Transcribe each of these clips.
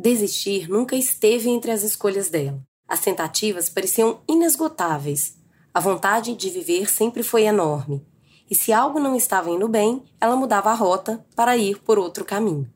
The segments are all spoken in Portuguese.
Desistir nunca esteve entre as escolhas dela. As tentativas pareciam inesgotáveis. A vontade de viver sempre foi enorme. E se algo não estava indo bem, ela mudava a rota para ir por outro caminho.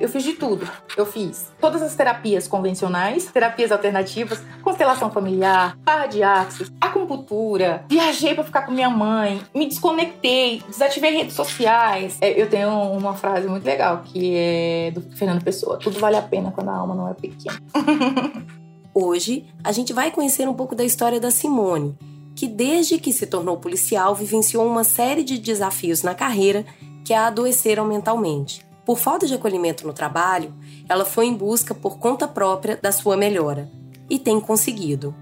Eu fiz de tudo. Eu fiz todas as terapias convencionais, terapias alternativas, constelação familiar, barra de axis, acupuntura. Viajei para ficar com minha mãe, me desconectei, desativei redes sociais. É, eu tenho uma frase muito legal que é do Fernando Pessoa: tudo vale a pena quando a alma não é pequena. Hoje, a gente vai conhecer um pouco da história da Simone, que desde que se tornou policial vivenciou uma série de desafios na carreira que a adoeceram mentalmente. Por falta de acolhimento no trabalho, ela foi em busca por conta própria da sua melhora e tem conseguido.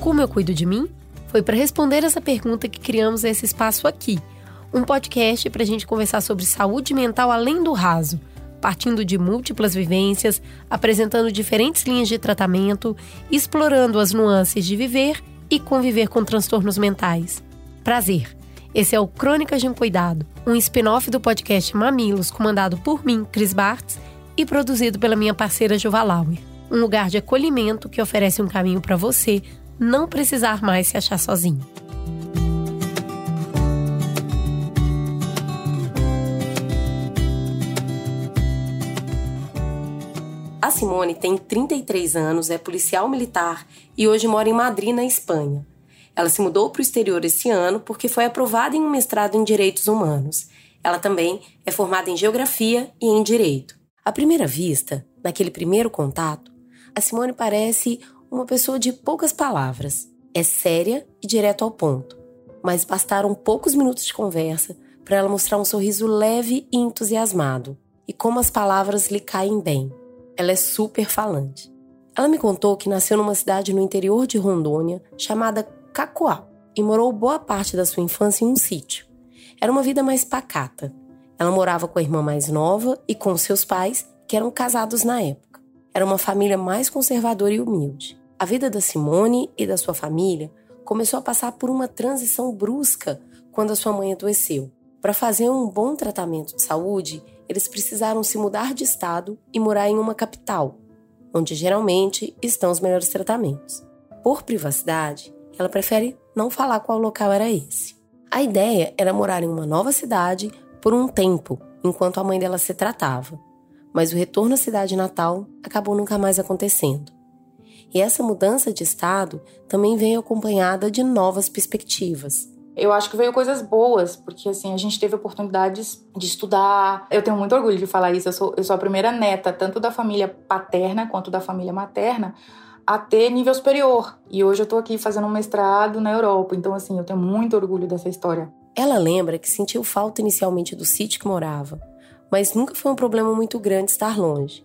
Como eu cuido de mim? Foi para responder essa pergunta que criamos esse espaço aqui, um podcast para a gente conversar sobre saúde mental além do raso partindo de múltiplas vivências, apresentando diferentes linhas de tratamento, explorando as nuances de viver e conviver com transtornos mentais. Prazer! Esse é o Crônicas de um Cuidado, um spin-off do podcast Mamilos, comandado por mim, Cris Bartz, e produzido pela minha parceira Juvalauer. Um lugar de acolhimento que oferece um caminho para você não precisar mais se achar sozinho. A Simone tem 33 anos, é policial militar e hoje mora em Madrid, na Espanha. Ela se mudou para o exterior esse ano porque foi aprovada em um mestrado em Direitos Humanos. Ela também é formada em Geografia e em Direito. À primeira vista, naquele primeiro contato, a Simone parece uma pessoa de poucas palavras. É séria e direto ao ponto. Mas bastaram poucos minutos de conversa para ela mostrar um sorriso leve e entusiasmado. E como as palavras lhe caem bem. Ela é super falante. Ela me contou que nasceu numa cidade no interior de Rondônia chamada Cacoal e morou boa parte da sua infância em um sítio. Era uma vida mais pacata. Ela morava com a irmã mais nova e com seus pais, que eram casados na época. Era uma família mais conservadora e humilde. A vida da Simone e da sua família começou a passar por uma transição brusca quando a sua mãe adoeceu. Para fazer um bom tratamento de saúde, eles precisaram se mudar de estado e morar em uma capital, onde geralmente estão os melhores tratamentos. Por privacidade, ela prefere não falar qual local era esse. A ideia era morar em uma nova cidade por um tempo, enquanto a mãe dela se tratava, mas o retorno à cidade natal acabou nunca mais acontecendo. E essa mudança de estado também veio acompanhada de novas perspectivas. Eu acho que veio coisas boas, porque assim, a gente teve oportunidades de estudar. Eu tenho muito orgulho de falar isso. Eu sou, eu sou a primeira neta, tanto da família paterna quanto da família materna, a ter nível superior. E hoje eu tô aqui fazendo um mestrado na Europa. Então, assim, eu tenho muito orgulho dessa história. Ela lembra que sentiu falta inicialmente do sítio que morava, mas nunca foi um problema muito grande estar longe.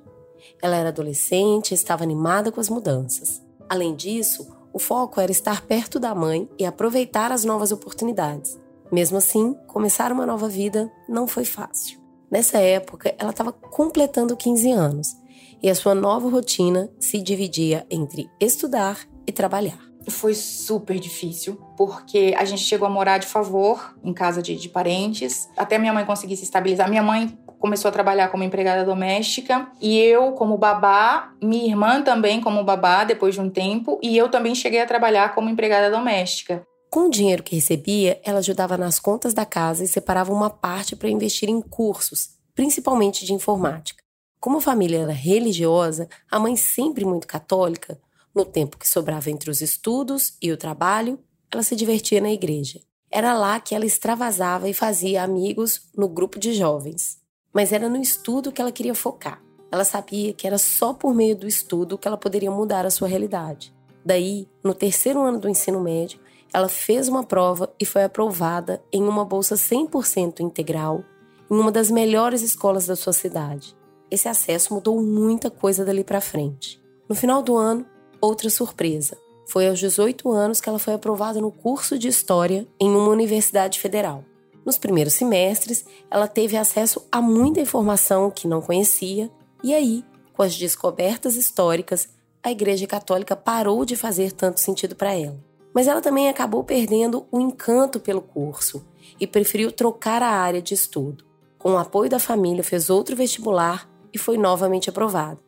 Ela era adolescente estava animada com as mudanças. Além disso, o foco era estar perto da mãe e aproveitar as novas oportunidades. Mesmo assim, começar uma nova vida não foi fácil. Nessa época, ela estava completando 15 anos e a sua nova rotina se dividia entre estudar e trabalhar. Foi super difícil, porque a gente chegou a morar de favor em casa de, de parentes, até minha mãe conseguir se estabilizar. Minha mãe começou a trabalhar como empregada doméstica e eu como babá, minha irmã também como babá depois de um tempo e eu também cheguei a trabalhar como empregada doméstica. Com o dinheiro que recebia, ela ajudava nas contas da casa e separava uma parte para investir em cursos, principalmente de informática. Como a família era religiosa, a mãe sempre muito católica, no tempo que sobrava entre os estudos e o trabalho, ela se divertia na igreja. Era lá que ela extravasava e fazia amigos no grupo de jovens mas era no estudo que ela queria focar. Ela sabia que era só por meio do estudo que ela poderia mudar a sua realidade. Daí, no terceiro ano do ensino médio, ela fez uma prova e foi aprovada em uma bolsa 100% integral em uma das melhores escolas da sua cidade. Esse acesso mudou muita coisa dali para frente. No final do ano, outra surpresa. Foi aos 18 anos que ela foi aprovada no curso de História em uma universidade federal. Nos primeiros semestres, ela teve acesso a muita informação que não conhecia, e aí, com as descobertas históricas, a Igreja Católica parou de fazer tanto sentido para ela. Mas ela também acabou perdendo o encanto pelo curso e preferiu trocar a área de estudo. Com o apoio da família, fez outro vestibular e foi novamente aprovada,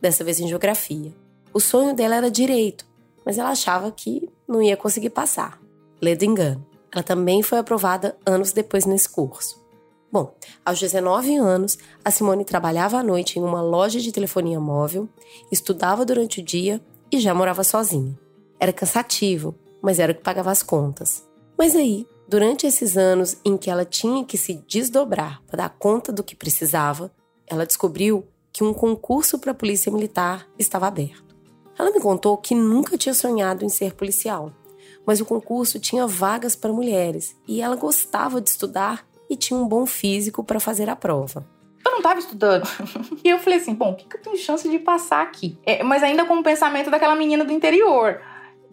dessa vez em geografia. O sonho dela era direito, mas ela achava que não ia conseguir passar. Ledo engano. Ela também foi aprovada anos depois nesse curso. Bom, aos 19 anos, a Simone trabalhava à noite em uma loja de telefonia móvel, estudava durante o dia e já morava sozinha. Era cansativo, mas era o que pagava as contas. Mas aí, durante esses anos em que ela tinha que se desdobrar para dar conta do que precisava, ela descobriu que um concurso para a Polícia Militar estava aberto. Ela me contou que nunca tinha sonhado em ser policial, mas o concurso tinha vagas para mulheres e ela gostava de estudar e tinha um bom físico para fazer a prova. Eu não estava estudando. e eu falei assim: bom, o que, que eu tenho chance de passar aqui? É, mas ainda com o pensamento daquela menina do interior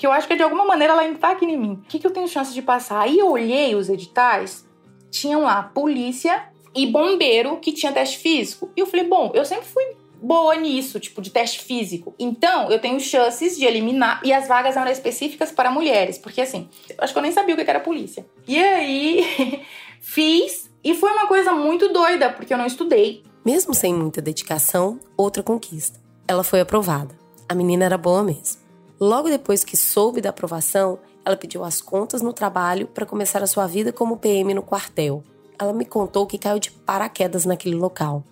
que eu acho que de alguma maneira ela ainda tá aqui em mim. O que, que eu tenho chance de passar? Aí eu olhei os editais, tinham lá polícia e bombeiro que tinha teste físico. E eu falei, bom, eu sempre fui boa nisso, tipo, de teste físico. Então, eu tenho chances de eliminar. E as vagas eram específicas para mulheres, porque assim, acho que eu nem sabia o que era polícia. E aí, fiz, e foi uma coisa muito doida, porque eu não estudei. Mesmo sem muita dedicação, outra conquista. Ela foi aprovada. A menina era boa mesmo. Logo depois que soube da aprovação, ela pediu as contas no trabalho para começar a sua vida como PM no quartel. Ela me contou que caiu de paraquedas naquele local.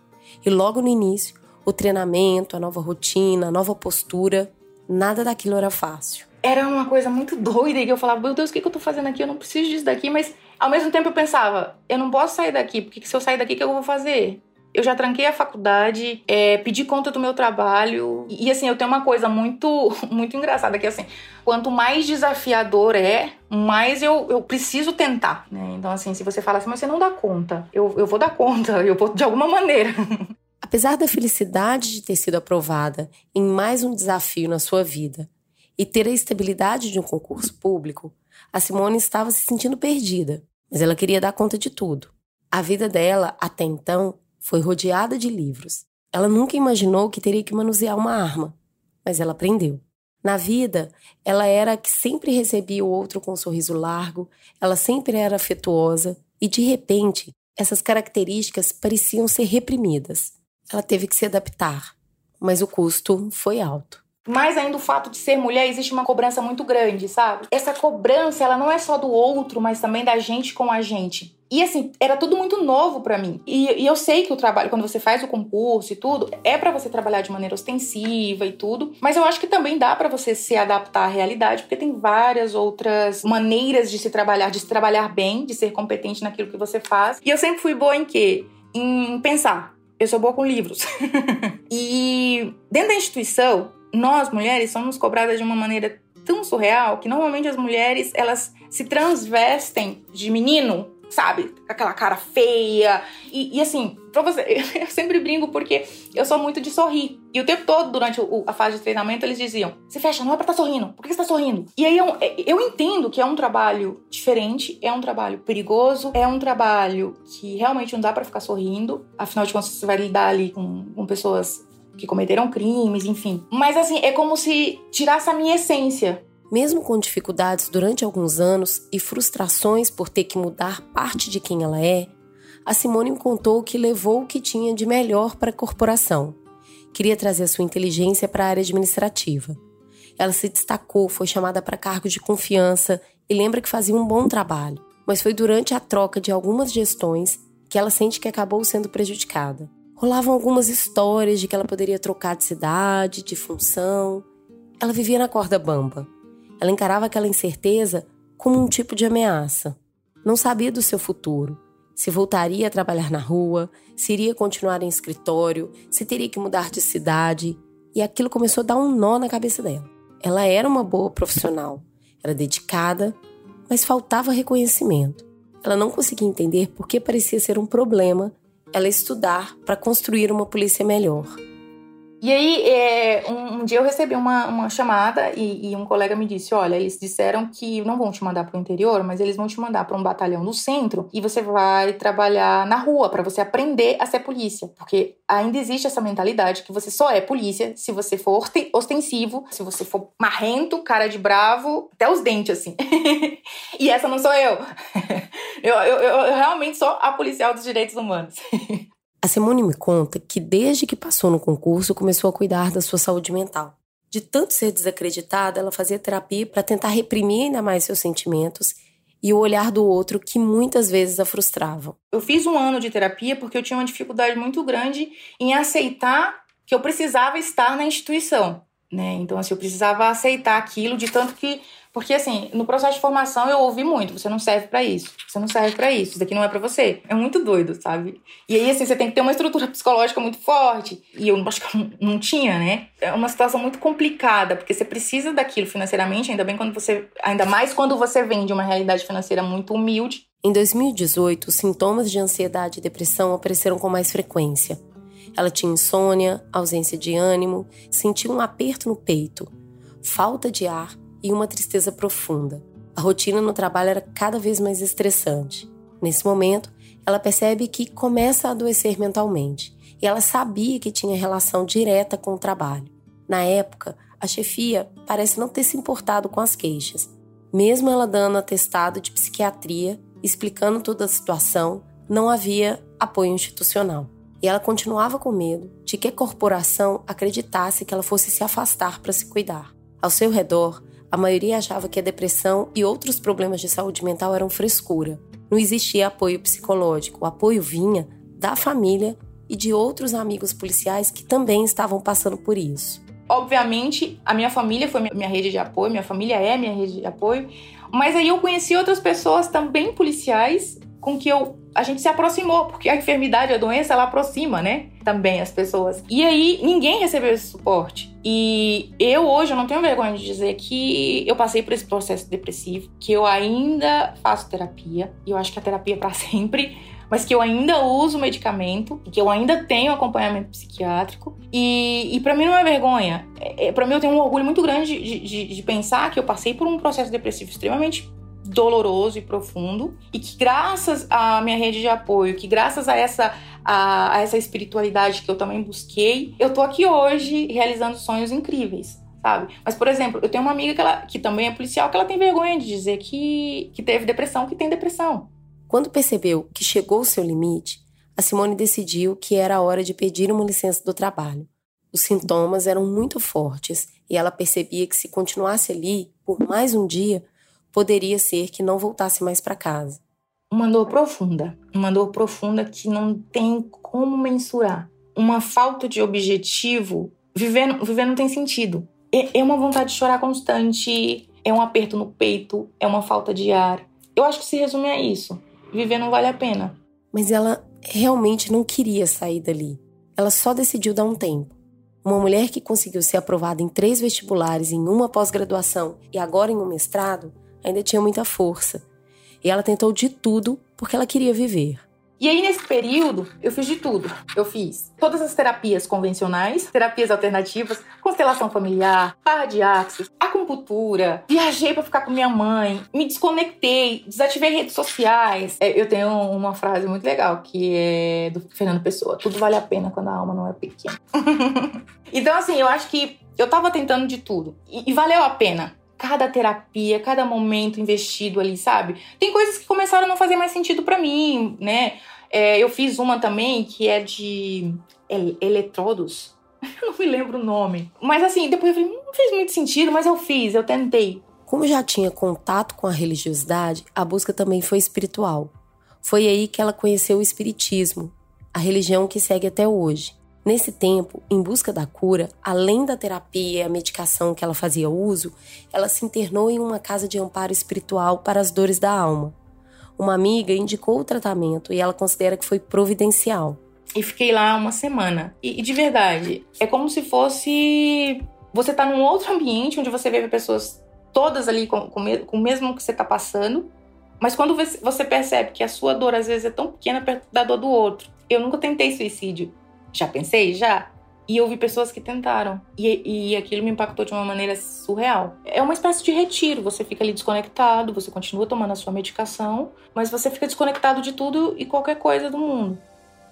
E logo no início, o treinamento, a nova rotina, a nova postura, nada daquilo era fácil. Era uma coisa muito doida e eu falava, meu Deus, o que, eu tô fazendo aqui? Eu não preciso disso daqui, mas ao mesmo tempo eu pensava, eu não posso sair daqui, porque se eu sair daqui, o que eu vou fazer? Eu já tranquei a faculdade, é, pedi conta do meu trabalho. E, assim, eu tenho uma coisa muito, muito engraçada, que assim, quanto mais desafiador é, mais eu, eu preciso tentar, né? Então, assim, se você fala assim, mas você não dá conta, eu, eu vou dar conta, eu vou de alguma maneira. Apesar da felicidade de ter sido aprovada em mais um desafio na sua vida e ter a estabilidade de um concurso público, a Simone estava se sentindo perdida, mas ela queria dar conta de tudo. A vida dela, até então, foi rodeada de livros. Ela nunca imaginou que teria que manusear uma arma, mas ela aprendeu. Na vida, ela era a que sempre recebia o outro com um sorriso largo, ela sempre era afetuosa e, de repente, essas características pareciam ser reprimidas. Ela teve que se adaptar, mas o custo foi alto. Mais ainda o fato de ser mulher, existe uma cobrança muito grande, sabe? Essa cobrança, ela não é só do outro, mas também da gente com a gente. E assim, era tudo muito novo para mim. E, e, eu sei que o trabalho, quando você faz o concurso e tudo, é para você trabalhar de maneira ostensiva e tudo. Mas eu acho que também dá para você se adaptar à realidade, porque tem várias outras maneiras de se trabalhar, de se trabalhar bem, de ser competente naquilo que você faz. E eu sempre fui boa em quê? Em pensar. Eu sou boa com livros. e dentro da instituição, nós mulheres somos cobradas de uma maneira tão surreal que normalmente as mulheres elas se transvestem de menino sabe? Aquela cara feia. E, e, assim, pra você, eu sempre brinco porque eu sou muito de sorrir. E o tempo todo, durante o, a fase de treinamento, eles diziam: se fecha, não é pra estar tá sorrindo. Por que você tá sorrindo? E aí eu, eu entendo que é um trabalho diferente, é um trabalho perigoso, é um trabalho que realmente não dá para ficar sorrindo. Afinal de contas, você vai lidar ali com, com pessoas que cometeram crimes, enfim. Mas assim, é como se tirasse a minha essência. Mesmo com dificuldades durante alguns anos e frustrações por ter que mudar parte de quem ela é, a Simone contou que levou o que tinha de melhor para a corporação. Queria trazer sua inteligência para a área administrativa. Ela se destacou, foi chamada para cargo de confiança e lembra que fazia um bom trabalho, mas foi durante a troca de algumas gestões que ela sente que acabou sendo prejudicada. Rolavam algumas histórias de que ela poderia trocar de cidade, de função. Ela vivia na corda bamba. Ela encarava aquela incerteza como um tipo de ameaça. Não sabia do seu futuro, se voltaria a trabalhar na rua, se iria continuar em escritório, se teria que mudar de cidade, e aquilo começou a dar um nó na cabeça dela. Ela era uma boa profissional, era dedicada, mas faltava reconhecimento. Ela não conseguia entender por que parecia ser um problema ela estudar para construir uma polícia melhor. E aí, é, um, um, dia eu recebi uma, uma chamada e, e, um colega me disse: Olha, eles disseram que não vão te mandar para o interior, mas eles vão te mandar para um batalhão no centro e você vai trabalhar na rua para você aprender a ser polícia. Porque ainda existe essa mentalidade que você só é polícia se você for ostensivo, se você for marrento, cara de bravo, até os dentes, assim. e essa não sou eu. eu, eu, eu, realmente sou a policial dos direitos humanos. A Simone me conta que desde que passou no concurso começou a cuidar da sua saúde mental. De tanto ser desacreditada, ela fazia terapia para tentar reprimir ainda mais seus sentimentos e o olhar do outro que muitas vezes a frustravam. Eu fiz um ano de terapia porque eu tinha uma dificuldade muito grande em aceitar que eu precisava estar na instituição, né? Então assim, eu precisava aceitar aquilo de tanto que porque, assim, no processo de formação eu ouvi muito: você não serve para isso, você não serve para isso, isso daqui não é para você. É muito doido, sabe? E aí, assim, você tem que ter uma estrutura psicológica muito forte. E eu acho que eu não tinha, né? É uma situação muito complicada, porque você precisa daquilo financeiramente, ainda bem quando você. Ainda mais quando você vem de uma realidade financeira muito humilde. Em 2018, os sintomas de ansiedade e depressão apareceram com mais frequência. Ela tinha insônia, ausência de ânimo, sentia um aperto no peito, falta de ar e uma tristeza profunda. A rotina no trabalho era cada vez mais estressante. Nesse momento, ela percebe que começa a adoecer mentalmente e ela sabia que tinha relação direta com o trabalho. Na época, a chefia parece não ter se importado com as queixas. Mesmo ela dando atestado de psiquiatria, explicando toda a situação, não havia apoio institucional. E ela continuava com medo de que a corporação acreditasse que ela fosse se afastar para se cuidar. Ao seu redor, a maioria achava que a depressão e outros problemas de saúde mental eram frescura. Não existia apoio psicológico. O apoio vinha da família e de outros amigos policiais que também estavam passando por isso. Obviamente, a minha família foi minha rede de apoio, minha família é minha rede de apoio, mas aí eu conheci outras pessoas também policiais com que eu a gente se aproximou, porque a enfermidade, a doença, ela aproxima, né? Também as pessoas. E aí ninguém recebeu esse suporte. E eu hoje eu não tenho vergonha de dizer que eu passei por esse processo depressivo, que eu ainda faço terapia, e eu acho que a terapia é para sempre, mas que eu ainda uso medicamento, que eu ainda tenho acompanhamento psiquiátrico. E, e para mim não é vergonha. É, é para mim eu tenho um orgulho muito grande de, de, de pensar que eu passei por um processo depressivo extremamente doloroso e profundo e que graças à minha rede de apoio, que graças a essa a, a essa espiritualidade que eu também busquei, eu tô aqui hoje realizando sonhos incríveis. Sabe? Mas, por exemplo, eu tenho uma amiga que, ela, que também é policial que ela tem vergonha de dizer que, que teve depressão, que tem depressão. Quando percebeu que chegou o seu limite, a Simone decidiu que era a hora de pedir uma licença do trabalho. Os sintomas eram muito fortes e ela percebia que se continuasse ali por mais um dia, poderia ser que não voltasse mais para casa. Uma dor profunda, uma dor profunda que não tem como mensurar. Uma falta de objetivo, viver, viver não tem sentido. É, é uma vontade de chorar constante, é um aperto no peito, é uma falta de ar. Eu acho que se resume a isso. Viver não vale a pena. Mas ela realmente não queria sair dali. Ela só decidiu dar um tempo. Uma mulher que conseguiu ser aprovada em três vestibulares, em uma pós-graduação e agora em um mestrado, ainda tinha muita força. E ela tentou de tudo porque ela queria viver. E aí, nesse período, eu fiz de tudo. Eu fiz todas as terapias convencionais, terapias alternativas, constelação familiar, barra de axis, acupuntura, viajei para ficar com minha mãe, me desconectei, desativei redes sociais. É, eu tenho uma frase muito legal que é do Fernando Pessoa: tudo vale a pena quando a alma não é pequena. então, assim, eu acho que eu tava tentando de tudo. E, e valeu a pena cada terapia, cada momento investido ali, sabe? Tem coisas que começaram a não fazer mais sentido para mim, né? É, eu fiz uma também que é de el eletrodos. Eu não me lembro o nome. Mas assim, depois eu falei, não fez muito sentido, mas eu fiz, eu tentei. Como já tinha contato com a religiosidade, a busca também foi espiritual. Foi aí que ela conheceu o espiritismo, a religião que segue até hoje. Nesse tempo, em busca da cura, além da terapia e a medicação que ela fazia uso, ela se internou em uma casa de amparo espiritual para as dores da alma. Uma amiga indicou o tratamento e ela considera que foi providencial. E fiquei lá uma semana. E, e de verdade, é como se fosse você tá num outro ambiente onde você vê pessoas todas ali com, com, com o mesmo que você tá passando, mas quando você percebe que a sua dor às vezes é tão pequena perto da dor do outro. Eu nunca tentei suicídio, já pensei? Já. E eu vi pessoas que tentaram. E, e aquilo me impactou de uma maneira surreal. É uma espécie de retiro. Você fica ali desconectado, você continua tomando a sua medicação, mas você fica desconectado de tudo e qualquer coisa do mundo.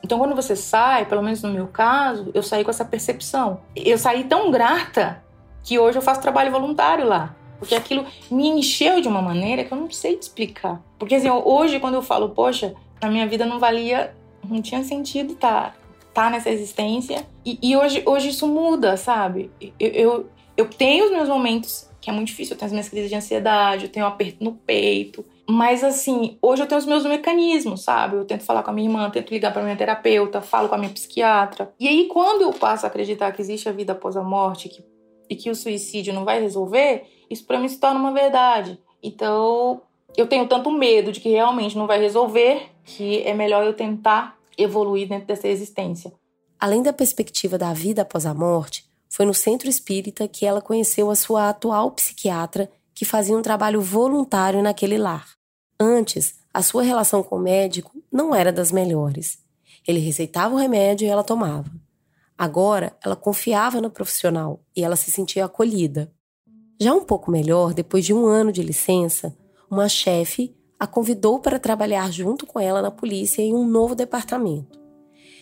Então, quando você sai, pelo menos no meu caso, eu saí com essa percepção. Eu saí tão grata que hoje eu faço trabalho voluntário lá. Porque aquilo me encheu de uma maneira que eu não sei te explicar. Porque assim, hoje, quando eu falo, poxa, na minha vida não valia, não tinha sentido estar tá, nessa existência. E, e, hoje, hoje isso muda, sabe? Eu, eu, eu tenho os meus momentos que é muito difícil, eu tenho as minhas crises de ansiedade, eu tenho um aperto no peito. Mas assim, hoje eu tenho os meus mecanismos, sabe? Eu tento falar com a minha irmã, tento ligar para minha terapeuta, falo com a minha psiquiatra. E aí, quando eu passo a acreditar que existe a vida após a morte que, e que o suicídio não vai resolver, isso para mim se torna uma verdade. Então, eu tenho tanto medo de que realmente não vai resolver que é melhor eu tentar evoluir dentro dessa existência. Além da perspectiva da vida após a morte, foi no centro espírita que ela conheceu a sua atual psiquiatra, que fazia um trabalho voluntário naquele lar. Antes, a sua relação com o médico não era das melhores. Ele receitava o remédio e ela tomava. Agora, ela confiava no profissional e ela se sentia acolhida. Já um pouco melhor, depois de um ano de licença, uma chefe a convidou para trabalhar junto com ela na polícia em um novo departamento.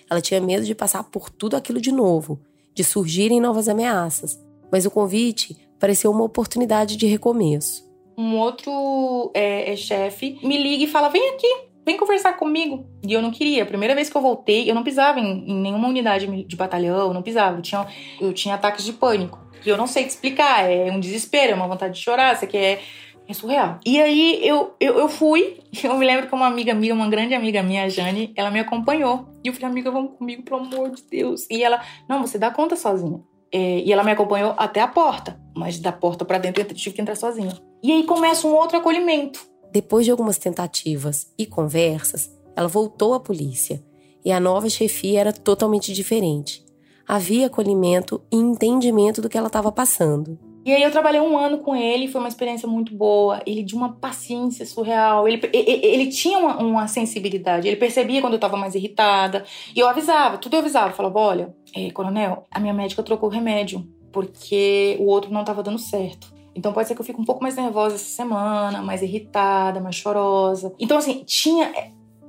Ela tinha medo de passar por tudo aquilo de novo, de surgirem novas ameaças, mas o convite pareceu uma oportunidade de recomeço. Um outro é, é chefe me liga e fala: vem aqui, vem conversar comigo. E eu não queria. A primeira vez que eu voltei, eu não pisava em, em nenhuma unidade de batalhão, não pisava. Eu tinha, eu tinha ataques de pânico que eu não sei te explicar. É um desespero, é uma vontade de chorar, você quer. É surreal. E aí eu, eu, eu fui, eu me lembro que uma amiga minha, uma grande amiga minha, a Jane, ela me acompanhou. E eu falei, amiga, vamos comigo, pelo amor de Deus. E ela, não, você dá conta sozinha. É, e ela me acompanhou até a porta, mas da porta para dentro eu tive que entrar sozinha. E aí começa um outro acolhimento. Depois de algumas tentativas e conversas, ela voltou à polícia. E a nova chefia era totalmente diferente havia acolhimento e entendimento do que ela estava passando. E aí eu trabalhei um ano com ele, foi uma experiência muito boa. Ele de uma paciência surreal. Ele, ele, ele tinha uma, uma, sensibilidade. Ele percebia quando eu estava mais irritada. E eu avisava, tudo eu avisava. Eu falava, olha, é, coronel, a minha médica trocou o remédio porque o outro não estava dando certo. Então pode ser que eu fique um pouco mais nervosa essa semana, mais irritada, mais chorosa. Então assim, tinha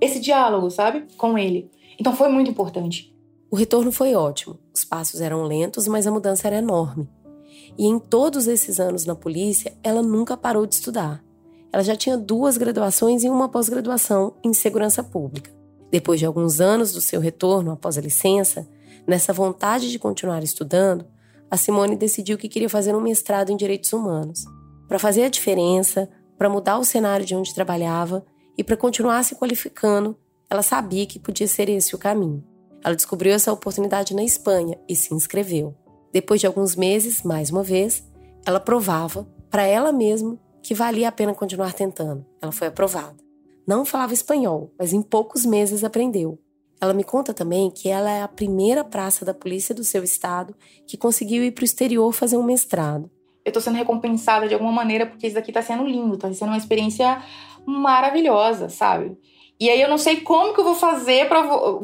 esse diálogo, sabe, com ele. Então foi muito importante. O retorno foi ótimo. Os passos eram lentos, mas a mudança era enorme. E em todos esses anos na polícia, ela nunca parou de estudar. Ela já tinha duas graduações e uma pós-graduação em segurança pública. Depois de alguns anos do seu retorno após a licença, nessa vontade de continuar estudando, a Simone decidiu que queria fazer um mestrado em direitos humanos. Para fazer a diferença, para mudar o cenário de onde trabalhava e para continuar se qualificando, ela sabia que podia ser esse o caminho. Ela descobriu essa oportunidade na Espanha e se inscreveu. Depois de alguns meses, mais uma vez, ela provava para ela mesma que valia a pena continuar tentando. Ela foi aprovada. Não falava espanhol, mas em poucos meses aprendeu. Ela me conta também que ela é a primeira praça da polícia do seu estado que conseguiu ir para o exterior fazer um mestrado. Eu estou sendo recompensada de alguma maneira porque isso daqui está sendo lindo, está sendo uma experiência maravilhosa, sabe? E aí eu não sei como que eu vou fazer para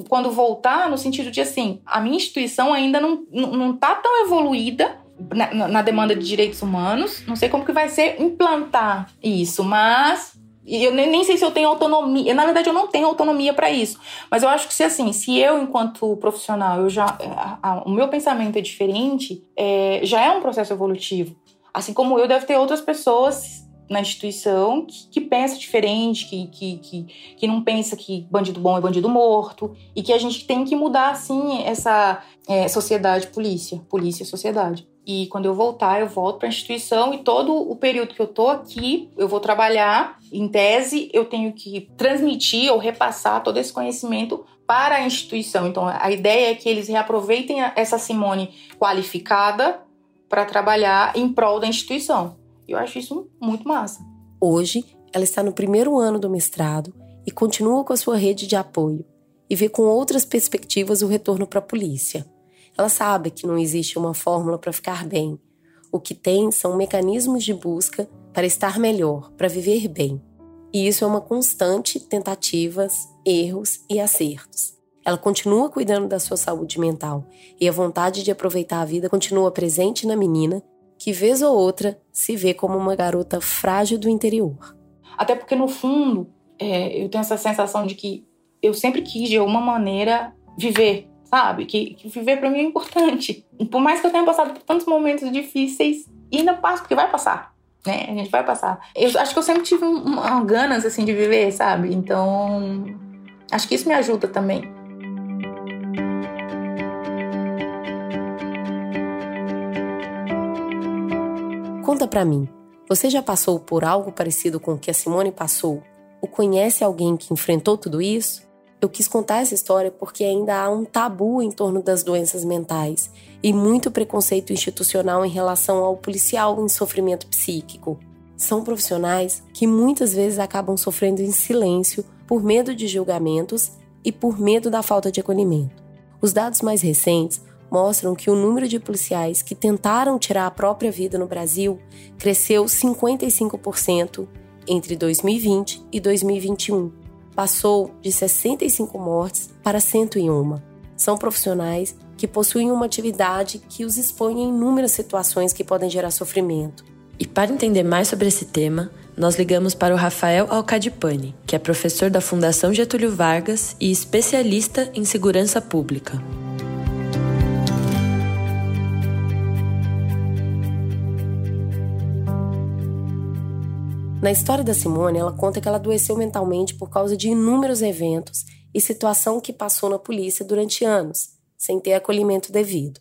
quando voltar, no sentido de assim, a minha instituição ainda não, não tá tão evoluída na, na, demanda de direitos humanos. Não sei como que vai ser implantar isso, mas eu nem, nem sei se eu tenho autonomia. Na verdade, eu não tenho autonomia para isso. Mas eu acho que se assim, se eu, enquanto profissional, eu já. A, a, o meu pensamento é diferente, é, já é um processo evolutivo. Assim como eu, deve ter outras pessoas na instituição que, que pensa diferente, que, que, que, que, não pensa que bandido bom é bandido morto, e que a gente tem que mudar, assim, essa é, sociedade polícia, polícia sociedade. E quando eu voltar, eu volto para a instituição e todo o período que eu tô aqui, eu vou trabalhar. Em tese, eu tenho que transmitir ou repassar todo esse conhecimento para a instituição. Então, a ideia é que eles reaproveitem essa Simone qualificada para trabalhar em prol da instituição. Eu acho isso muito massa. Hoje, ela está no primeiro ano do mestrado e continua com a sua rede de apoio e vê com outras perspectivas o retorno para a polícia. Ela sabe que não existe uma fórmula para ficar bem. O que tem são mecanismos de busca para estar melhor, para viver bem. E isso é uma constante tentativas, erros e acertos. ela continua cuidando da sua saúde mental e a vontade de aproveitar a vida continua presente na menina, que vez ou outra se vê como uma garota frágil do interior. Até porque, no fundo, é, eu tenho essa sensação de que eu sempre quis, de alguma maneira, viver, sabe? Que, que viver para mim é importante. Por mais que eu tenha passado por tantos momentos difíceis, ainda passo, porque vai passar. Né? A gente vai passar. Eu acho que eu sempre tive ganas assim de viver, sabe? Então, acho que isso me ajuda também. Conta para mim, você já passou por algo parecido com o que a Simone passou? Ou conhece alguém que enfrentou tudo isso? Eu quis contar essa história porque ainda há um tabu em torno das doenças mentais e muito preconceito institucional em relação ao policial em sofrimento psíquico. São profissionais que muitas vezes acabam sofrendo em silêncio por medo de julgamentos e por medo da falta de acolhimento. Os dados mais recentes mostram que o número de policiais que tentaram tirar a própria vida no Brasil cresceu 55% entre 2020 e 2021. Passou de 65 mortes para 101. São profissionais que possuem uma atividade que os expõe a inúmeras situações que podem gerar sofrimento. E para entender mais sobre esse tema, nós ligamos para o Rafael Alcadipani, que é professor da Fundação Getúlio Vargas e especialista em segurança pública. Na história da Simone, ela conta que ela adoeceu mentalmente por causa de inúmeros eventos e situação que passou na polícia durante anos, sem ter acolhimento devido.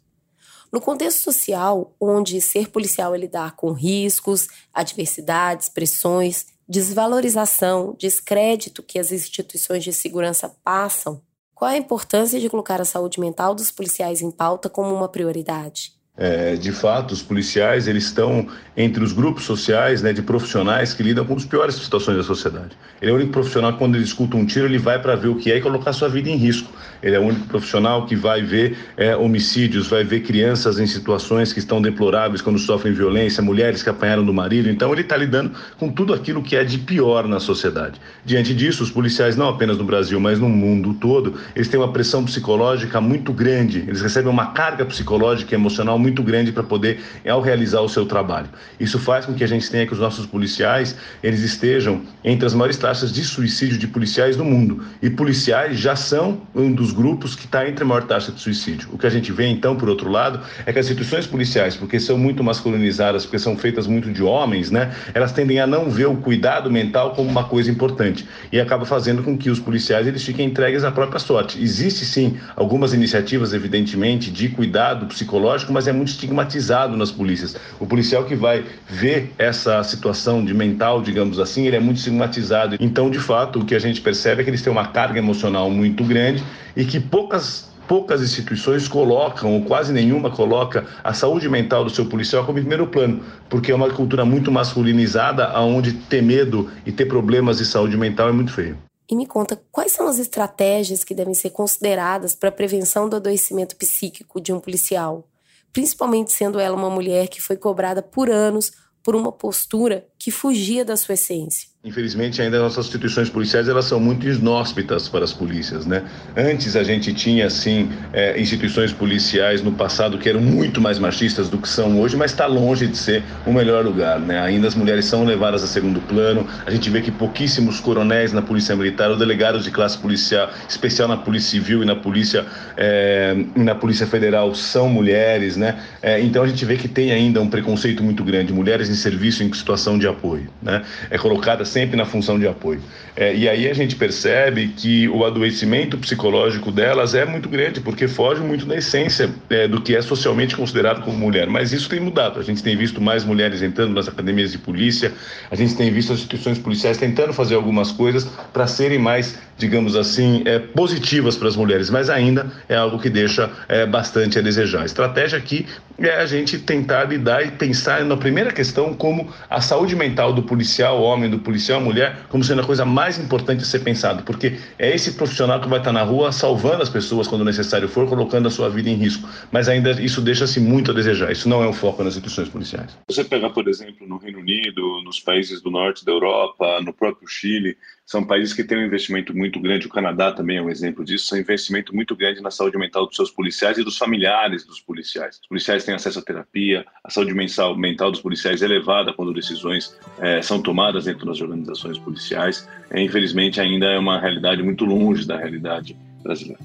No contexto social, onde ser policial é lidar com riscos, adversidades, pressões, desvalorização, descrédito que as instituições de segurança passam, qual a importância de colocar a saúde mental dos policiais em pauta como uma prioridade? É, de fato, os policiais eles estão entre os grupos sociais né, de profissionais que lidam com as piores situações da sociedade. Ele é o único profissional que, quando ele escuta um tiro, ele vai para ver o que é e colocar sua vida em risco. Ele é o único profissional que vai ver é, homicídios, vai ver crianças em situações que estão deploráveis quando sofrem violência, mulheres que apanharam do marido. Então, ele está lidando com tudo aquilo que é de pior na sociedade. Diante disso, os policiais, não apenas no Brasil, mas no mundo todo, eles têm uma pressão psicológica muito grande. Eles recebem uma carga psicológica e emocional muito grande para poder, ao realizar o seu trabalho. Isso faz com que a gente tenha que os nossos policiais eles estejam entre as maiores taxas de suicídio de policiais do mundo. E policiais já são um dos grupos que está entre a maior taxa de suicídio. O que a gente vê, então, por outro lado, é que as instituições policiais, porque são muito masculinizadas, porque são feitas muito de homens, né, elas tendem a não ver o cuidado mental como uma coisa importante. E acaba fazendo com que os policiais eles fiquem entregues à própria sorte. Existe, sim, algumas iniciativas, evidentemente, de cuidado psicológico, mas é muito estigmatizado nas polícias. O policial que vai ver essa situação de mental, digamos assim, ele é muito estigmatizado. Então, de fato, o que a gente percebe é que eles têm uma carga emocional muito grande e que poucas poucas instituições colocam, ou quase nenhuma coloca, a saúde mental do seu policial como primeiro plano, porque é uma cultura muito masculinizada, onde ter medo e ter problemas de saúde mental é muito feio. E me conta, quais são as estratégias que devem ser consideradas para a prevenção do adoecimento psíquico de um policial? Principalmente sendo ela uma mulher que foi cobrada por anos por uma postura que fugia da sua essência. Infelizmente, ainda nossas instituições policiais elas são muito inóspitas para as polícias, né? Antes a gente tinha assim é, instituições policiais no passado que eram muito mais machistas do que são hoje, mas está longe de ser o melhor lugar, né? Ainda as mulheres são levadas a segundo plano. A gente vê que pouquíssimos coronéis na polícia militar ou delegados de classe policial, especial na polícia civil e na polícia é, na polícia federal são mulheres, né? É, então a gente vê que tem ainda um preconceito muito grande. Mulheres em serviço em situação de apoio, né? É colocada sempre na função de apoio. É, e aí a gente percebe que o adoecimento psicológico delas é muito grande, porque foge muito da essência é, do que é socialmente considerado como mulher. Mas isso tem mudado. A gente tem visto mais mulheres entrando nas academias de polícia, a gente tem visto as instituições policiais tentando fazer algumas coisas para serem mais, digamos assim, é, positivas para as mulheres, mas ainda é algo que deixa é, bastante a desejar. A estratégia aqui é a gente tentar lidar e pensar na primeira questão como a saúde mental do policial homem, do policial mulher, como sendo a coisa mais importante a ser pensado, porque é esse profissional que vai estar na rua salvando as pessoas quando necessário for, colocando a sua vida em risco. Mas ainda isso deixa-se muito a desejar. Isso não é o foco nas instituições policiais. Você pegar, por exemplo, no Reino Unido, nos países do norte da Europa, no próprio Chile, são países que têm um investimento muito grande, o Canadá também é um exemplo disso, um investimento muito grande na saúde mental dos seus policiais e dos familiares dos policiais. Os policiais têm acesso à terapia, a saúde mental, mental dos policiais é elevada quando decisões é, são tomadas dentro das organizações policiais. É, infelizmente, ainda é uma realidade muito longe da realidade brasileira.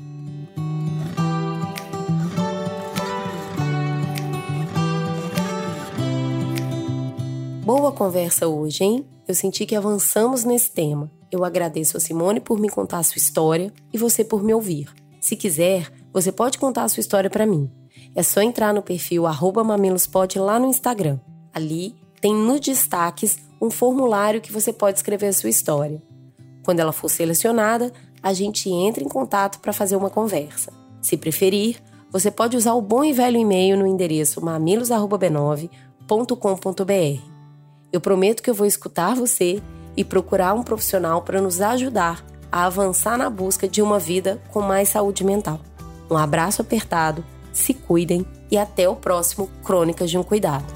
Boa conversa hoje, hein? Eu senti que avançamos nesse tema. Eu agradeço a Simone por me contar a sua história e você por me ouvir. Se quiser, você pode contar a sua história para mim. É só entrar no perfil mamilospod lá no Instagram. Ali tem nos destaques um formulário que você pode escrever a sua história. Quando ela for selecionada, a gente entra em contato para fazer uma conversa. Se preferir, você pode usar o bom e velho e-mail no endereço mamilos@b9.com.br. Eu prometo que eu vou escutar você e procurar um profissional para nos ajudar a avançar na busca de uma vida com mais saúde mental. Um abraço apertado, se cuidem e até o próximo Crônicas de um Cuidado.